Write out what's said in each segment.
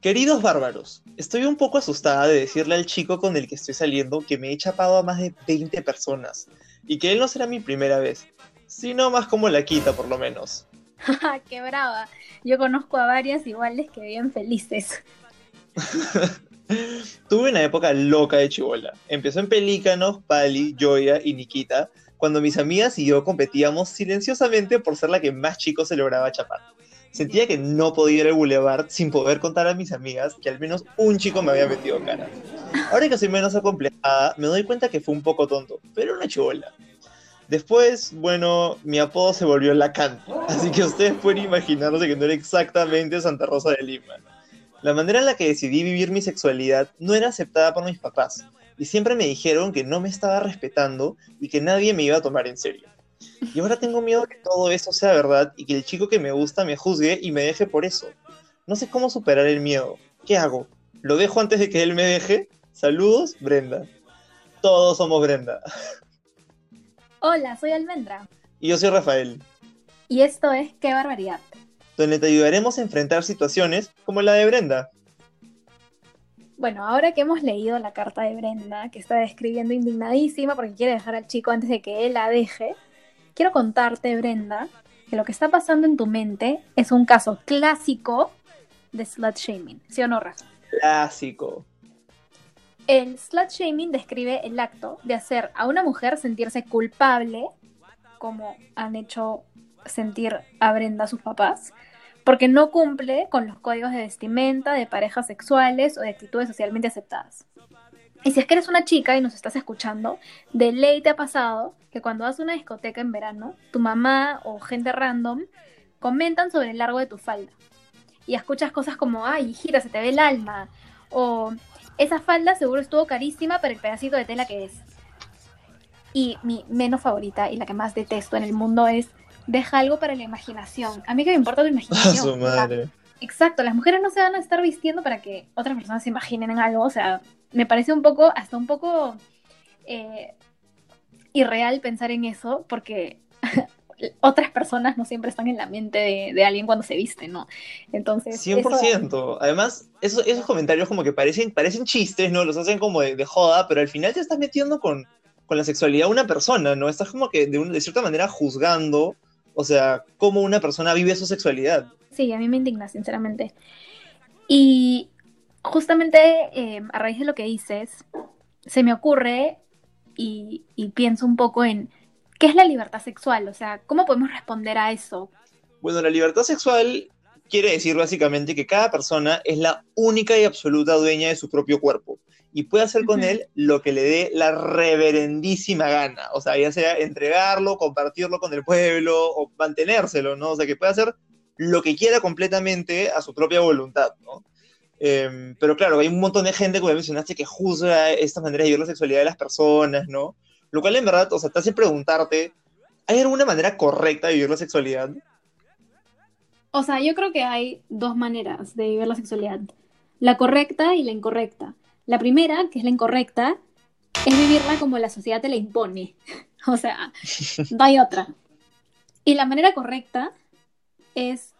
Queridos bárbaros, estoy un poco asustada de decirle al chico con el que estoy saliendo que me he chapado a más de 20 personas y que él no será mi primera vez, sino más como la quita por lo menos. ¡Qué brava! Yo conozco a varias iguales que viven felices. Tuve una época loca de chivola. Empezó en Pelícanos, Pali, Joya y Nikita, cuando mis amigas y yo competíamos silenciosamente por ser la que más chicos se lograba chapar. Sentía que no podía ir al boulevard sin poder contar a mis amigas que al menos un chico me había metido cara. Ahora que soy menos acomplejada, me doy cuenta que fue un poco tonto, pero una chivola. Después, bueno, mi apodo se volvió Lacan, así que ustedes pueden imaginarse que no era exactamente Santa Rosa de Lima. La manera en la que decidí vivir mi sexualidad no era aceptada por mis papás, y siempre me dijeron que no me estaba respetando y que nadie me iba a tomar en serio. Y ahora tengo miedo que todo eso sea verdad y que el chico que me gusta me juzgue y me deje por eso. No sé cómo superar el miedo. ¿Qué hago? ¿Lo dejo antes de que él me deje? Saludos, Brenda. Todos somos Brenda. Hola, soy Almendra. Y yo soy Rafael. Y esto es Qué Barbaridad. Donde te ayudaremos a enfrentar situaciones como la de Brenda. Bueno, ahora que hemos leído la carta de Brenda, que está describiendo indignadísima porque quiere dejar al chico antes de que él la deje, quiero contarte, Brenda, que lo que está pasando en tu mente es un caso clásico de slut shaming. ¿Sí o no, Rafa? Clásico. El slut shaming describe el acto de hacer a una mujer sentirse culpable, como han hecho sentir a Brenda sus papás, porque no cumple con los códigos de vestimenta de parejas sexuales o de actitudes socialmente aceptadas. Y si es que eres una chica y nos estás escuchando, de ley te ha pasado que cuando vas a una discoteca en verano, tu mamá o gente random comentan sobre el largo de tu falda. Y escuchas cosas como, ay, gira, se te ve el alma. O esa falda seguro estuvo carísima para el pedacito de tela que es. Y mi menos favorita y la que más detesto en el mundo es deja algo para la imaginación. A mí que me importa tu imaginación. su madre. Exacto, las mujeres no se van a estar vistiendo para que otras personas se imaginen en algo. O sea, me parece un poco, hasta un poco eh, irreal pensar en eso, porque otras personas no siempre están en la mente de, alguien cuando se viste, ¿no? Entonces... 100%. Además, esos, esos comentarios como que parecen, parecen chistes, ¿no? Los hacen como de, joda, pero al final te estás metiendo con, con, la sexualidad de una persona, ¿no? Estás como que de, de cierta manera juzgando, o sea, cómo una persona vive su sexualidad. Sí, a mí me indigna, sinceramente. Y justamente eh, a raíz de lo que dices, se me ocurre y, y pienso un poco en ¿Qué es la libertad sexual? O sea, ¿cómo podemos responder a eso? Bueno, la libertad sexual quiere decir básicamente que cada persona es la única y absoluta dueña de su propio cuerpo y puede hacer con él lo que le dé la reverendísima gana. O sea, ya sea entregarlo, compartirlo con el pueblo o mantenérselo, ¿no? O sea, que puede hacer lo que quiera completamente a su propia voluntad, ¿no? Em, pero claro, hay un montón de gente, como mencionaste, que juzga esta manera de vivir la sexualidad de las personas, ¿no? Lo cual en verdad, o sea, te hace preguntarte, ¿hay alguna manera correcta de vivir la sexualidad? O sea, yo creo que hay dos maneras de vivir la sexualidad. La correcta y la incorrecta. La primera, que es la incorrecta, es vivirla como la sociedad te la impone. o sea, no hay otra. Y la manera correcta es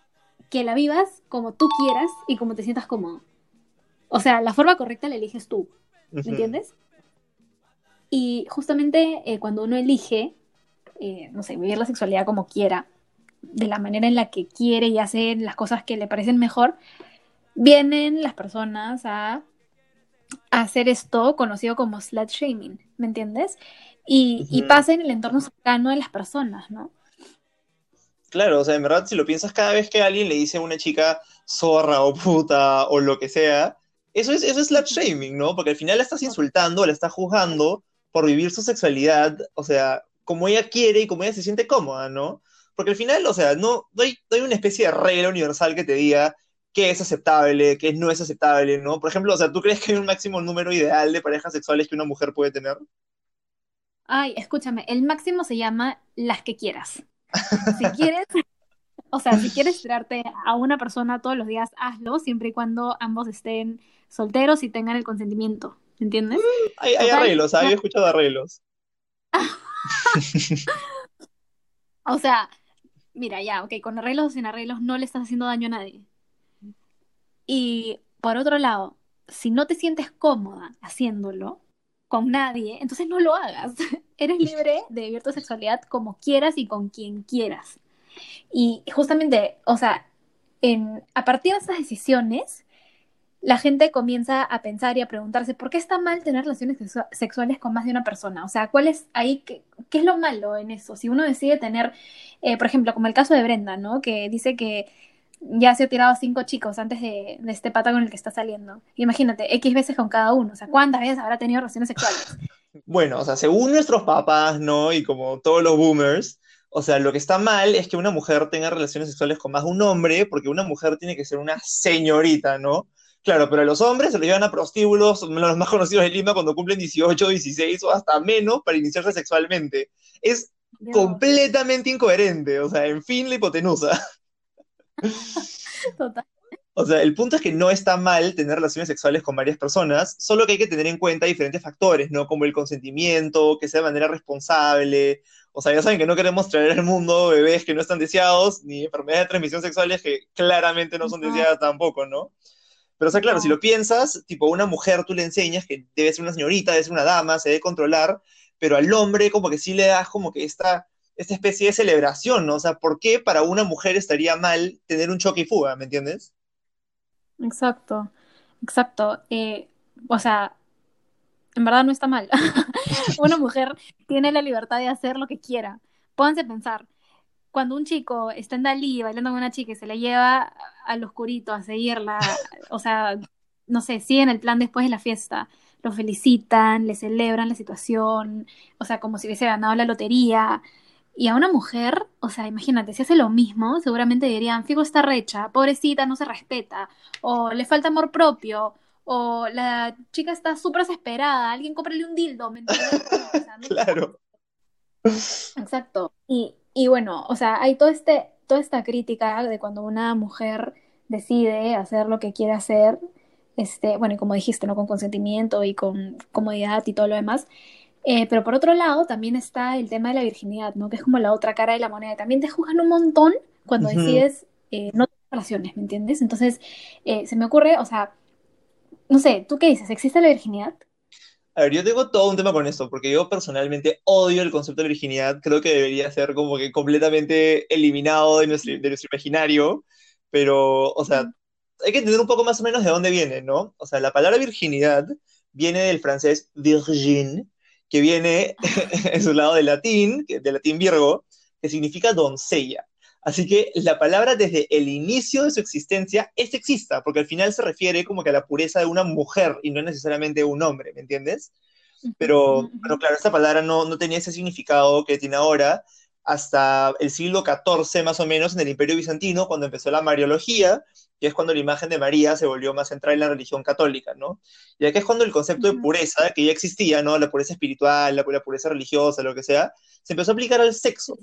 que la vivas como tú quieras y como te sientas cómodo. O sea, la forma correcta la eliges tú. ¿Me entiendes? Y justamente eh, cuando uno elige, eh, no sé, vivir la sexualidad como quiera, de la manera en la que quiere y hace las cosas que le parecen mejor, vienen las personas a, hacer esto conocido como slut shaming, ¿me entiendes? Y, y pasa en el entorno cercano de las personas, ¿no? Claro, o sea, en verdad, si lo piensas cada vez que alguien le dice a una chica zorra o puta o lo que sea, eso es, eso es slut shaming, ¿no? Porque al final la estás insultando, la estás juzgando por vivir su sexualidad, o sea, como ella quiere y como ella se siente cómoda, ¿no? Porque al final, o sea, no, hay, una especie de regla universal que te diga qué es aceptable, qué no es aceptable, ¿no? Por ejemplo, o sea, ¿tú crees que hay un máximo número ideal de parejas sexuales que una mujer puede tener? Ay, escúchame, el máximo se llama las que quieras. Si quieres, o sea, si quieres tirarte a una persona todos los días, hazlo, siempre y cuando ambos estén solteros y tengan el consentimiento. ¿Entiendes? Mm, hay, arreglos, había escuchado arreglos. o sea, mira, ya, ok, con arreglos o sin arreglos no le estás haciendo daño a nadie. Y por otro lado, si no te sientes cómoda haciéndolo con nadie, entonces no lo hagas. Eres libre de vivir tu sexualidad como quieras y con quien quieras. Y justamente, o sea, en, a partir de esas decisiones, la gente comienza a pensar y a preguntarse, ¿por qué está mal tener relaciones sexuales con más de una persona? O sea, ¿cuál es ahí, qué, es lo malo en eso? Si uno decide tener, eh, por ejemplo, como el caso de Brenda, ¿no? Que dice que ya se ha tirado cinco chicos antes de, de, este pata con el que está saliendo. Imagínate, X veces con cada uno. O sea, ¿cuántas veces habrá tenido relaciones sexuales? Bueno, o sea, según nuestros papás, ¿no? Y como todos los boomers, o sea, lo que está mal es que una mujer tenga relaciones sexuales con más de un hombre, porque una mujer tiene que ser una señorita, ¿no? Claro, pero a los hombres se los llevan a prostíbulos, los más conocidos de Lima, cuando cumplen 18, 16 o hasta menos para iniciarse sexualmente. Es completamente incoherente, o sea, en fin, la hipotenusa. Total. O sea, el punto es que no está mal tener relaciones sexuales con varias personas, solo que hay que tener en cuenta diferentes factores, ¿no? Como el consentimiento, que sea de manera responsable. O sea, ya saben que no queremos traer al mundo bebés que no están deseados, ni enfermedades de transmisión sexuales que claramente no son deseadas tampoco, ¿no? Pero, o sea, claro, si lo piensas, tipo, una mujer tú le enseñas que debe ser una señorita, debe ser una dama, se debe controlar, pero al hombre como que sí le das como que esta, esta especie de celebración, ¿no? O sea, ¿por qué para una mujer estaría mal tener un choque y fuga, ¿me entiendes? Exacto, exacto. Eh, o sea, en verdad no está mal. una mujer tiene la libertad de hacer lo que quiera. Pónganse a pensar, cuando un chico está en Dalí bailando con una chica y se la lleva al oscurito a seguirla, o sea, no sé, siguen el plan después de la fiesta, lo felicitan, le celebran la situación, o sea, como si hubiese ganado la lotería. Y a una mujer, o sea, imagínate, si hace lo mismo, seguramente dirían, Figo está recha, pobrecita, no se respeta, o le falta amor propio, o la chica está súper desesperada, alguien cómprale un dildo, ¿me entiendes? claro. Exacto. Y, y bueno, o sea, hay todo este, toda esta crítica de cuando una mujer decide hacer lo que quiere hacer, este, bueno, y como dijiste, ¿no? Con consentimiento y con comodidad y todo lo demás. Eh, pero por otro lado, también está el tema de la virginidad, ¿no? Que es como la otra cara de la moneda. También te juzgan un montón cuando decides eh, no tener relaciones, ¿me entiendes? Entonces, eh, se me ocurre, o sea, no sé, ¿tú qué dices? ¿Existe la virginidad? A ver, yo tengo todo un tema con esto, porque yo personalmente odio el concepto de virginidad, creo que debería ser como que completamente eliminado de nuestro, de nuestro imaginario, pero, o sea, hay que entender un poco más o menos de dónde viene, ¿no? O sea, la palabra virginidad viene del francés virgin, que viene en su lado del latín, del latín virgo, que significa doncella. Así que la palabra desde el inicio de su existencia es sexista, porque al final se refiere como que a la pureza de una mujer y no necesariamente de un hombre, ¿me entiendes? Pero, pero claro, esta palabra no, no tenía ese significado que tiene ahora hasta el siglo XIV más o menos en el Imperio Bizantino, cuando empezó la Mariología, que es cuando la imagen de María se volvió más central en la religión católica, ¿no? Y aquí es cuando el concepto de pureza, que ya existía, ¿no? La pureza espiritual, la, la pureza religiosa, lo que sea, se empezó a aplicar al sexo.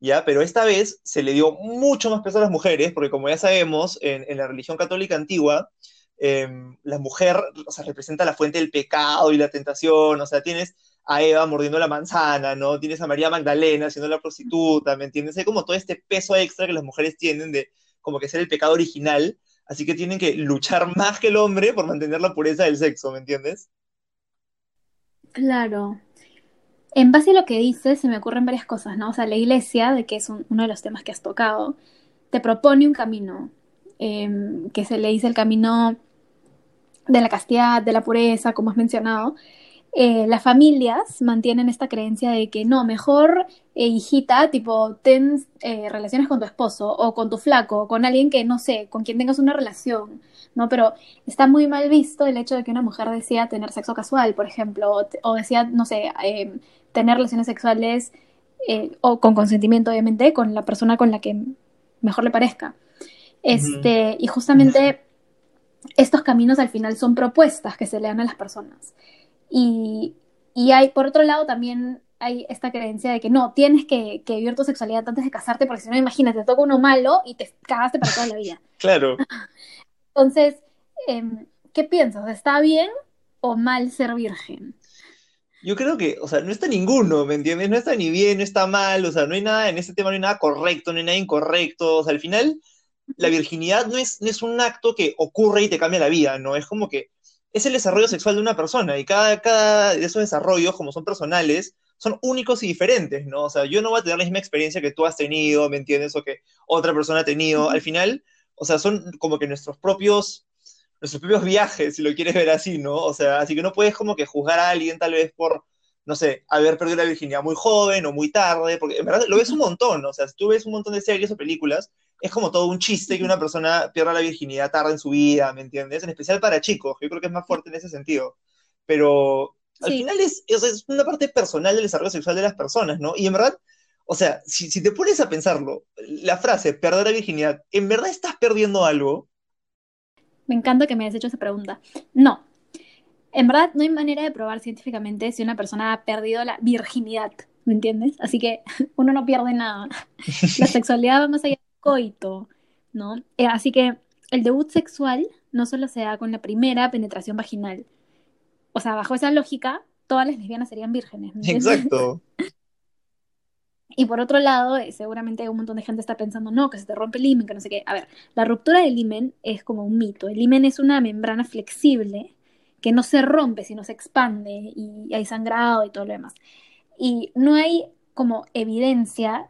¿ya? Pero esta vez se le dio mucho más peso a las mujeres, porque como ya sabemos, en, la religión católica antigua, em, la mujer, o sea, representa la fuente del pecado y la tentación, o sea, tienes a Eva mordiendo la manzana, ¿no? Tienes a María Magdalena siendo la prostituta, ¿me entiendes? Hay como todo este peso extra que las mujeres tienen de como que ser el pecado original, así que tienen que luchar más que el hombre por mantener la pureza del sexo, ¿me entiendes? Claro, en base a lo que dices, se me ocurren varias cosas, ¿no? O sea, la iglesia, de que es uno de los temas que has tocado, te propone un camino, em, que se le dice el camino de la castidad, de la pureza, como has mencionado. Eh, las familias mantienen esta creencia de que no, mejor eh, hijita, tipo, ten eh, relaciones con tu esposo o con tu flaco, o con alguien que no sé, con quien tengas una relación, ¿no? Pero está muy mal visto el hecho de que una mujer decida tener sexo casual, por ejemplo, o, o decía, no sé, em, tener relaciones sexuales o con consentimiento, obviamente, con la persona con la que mejor le parezca. Este, Y justamente estos caminos al final son propuestas que se le dan a las personas. Y, hay, por otro lado, también hay esta creencia de que no, tienes que, vivir tu sexualidad antes de casarte, porque si no, imagínate, te toca uno malo y te cagaste para toda la vida. Claro. Entonces, em, ¿qué piensas? ¿Está bien o mal ser virgen? yo creo que, o sea, no está ninguno, ¿me entiendes? No está ni bien, no está mal, o sea, no hay nada, en este tema no hay nada correcto, no hay nada incorrecto, o sea, al final la virginidad no es, no es un acto que ocurre y te cambia la vida, ¿no? Es como que es el desarrollo sexual de una persona y cada, cada de esos desarrollos, como son personales, son únicos y diferentes, ¿no? O sea, yo no voy a tener la misma experiencia que tú has tenido, ¿me entiendes? O que otra persona ha tenido. Al final, o sea, son como que nuestros propios, nuestros propios viajes, si lo quieres ver así, ¿no? O sea, así que no puedes como que juzgar a alguien tal vez por, no sé, haber perdido la virginidad muy joven o muy tarde, porque en verdad lo ves un montón, o sea, si tú ves un montón de series o películas, es como todo un chiste que una persona pierda la virginidad tarde en su vida, ¿me entiendes? En especial para chicos, yo creo que es más fuerte en ese sentido. Pero al final es, es, una parte personal del desarrollo sexual de las personas, ¿no? Y en verdad, o sea, si, si te pones a pensarlo, la frase perder la virginidad, ¿en verdad estás perdiendo algo? Me encanta que me hayas hecho esa pregunta. No. En verdad, no hay manera de probar científicamente si una persona ha perdido la virginidad, ¿me entiendes? Así que uno no pierde nada. La sexualidad va más allá del coito, ¿no? Eh, así que el debut sexual no solo se da con la primera penetración vaginal, o sea, bajo esa lógica, todas las lesbianas serían vírgenes. Exacto. Y por otro lado, eh, seguramente un montón de gente está pensando, no, que se te rompe el himen, que no sé qué. A ver, la ruptura del himen es como un mito. El himen es una membrana flexible que no se rompe, sino se expande y hay sangrado y todo lo demás. Y no hay como evidencia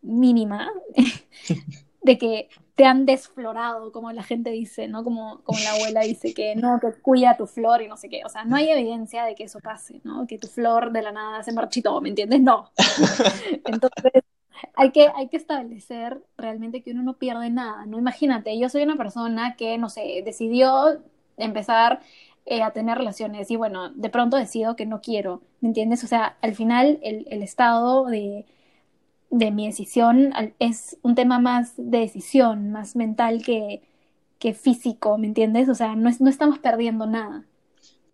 mínima de que te han desflorado, como la gente dice, ¿no? Como, como la abuela dice que no, que cuida tu flor y no sé qué. O sea, no hay evidencia de que eso pase, ¿no? Que tu flor de la nada se marchitó, ¿me entiendes? No. Entonces, hay que, hay que establecer realmente que uno no pierde nada, ¿no? Imagínate, yo soy una persona que, no sé, decidió empezar eh, a tener relaciones y bueno, de pronto decido que no quiero, ¿me entiendes? O sea, al final el, el estado de de mi decisión es un tema más de decisión, más mental que, que físico, ¿me entiendes? O sea, no, no estamos perdiendo nada.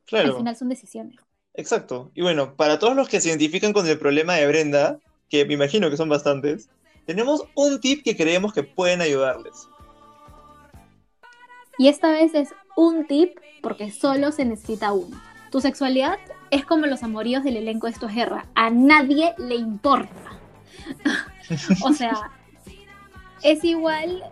Claro. Al final son decisiones. Exacto. Y bueno, para todos los que se identifican con el problema de Brenda, que me imagino que son bastantes, tenemos un tip que creemos que pueden ayudarles. Y esta vez es un tip porque solo se necesita uno. Tu sexualidad es como los amoríos del elenco de Esto es Guerra. A nadie le importa. o sea, es igual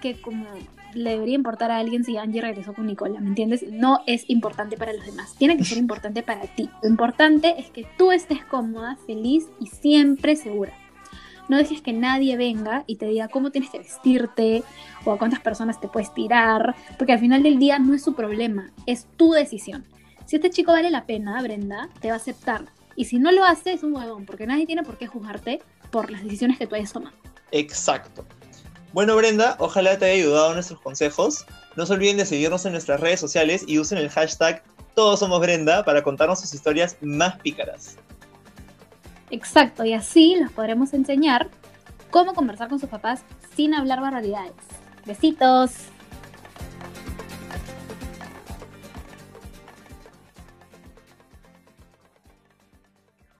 que como le debería importar a alguien si Angie regresó con Nicola, ¿me entiendes? No es importante para los demás, tiene que ser importante para ti. Lo importante es que tú estés cómoda, feliz y siempre segura. No dejes que nadie venga y te diga cómo tienes que vestirte o a cuántas personas te puedes tirar, porque al final del día no es su problema, es tu decisión. Si este chico vale la pena, Brenda, te va a aceptar. Y si no lo hace, es un huevón, porque nadie tiene por qué juzgarte por las decisiones que tú hayas tomado. Exacto. Bueno, Brenda, ojalá te haya ayudado nuestros consejos. No se olviden de seguirnos en nuestras redes sociales y usen el hashtag Todos Somos Brenda para contarnos sus historias más pícaras. Exacto, y así los podremos enseñar cómo conversar con sus papás sin hablar barbaridades. Besitos.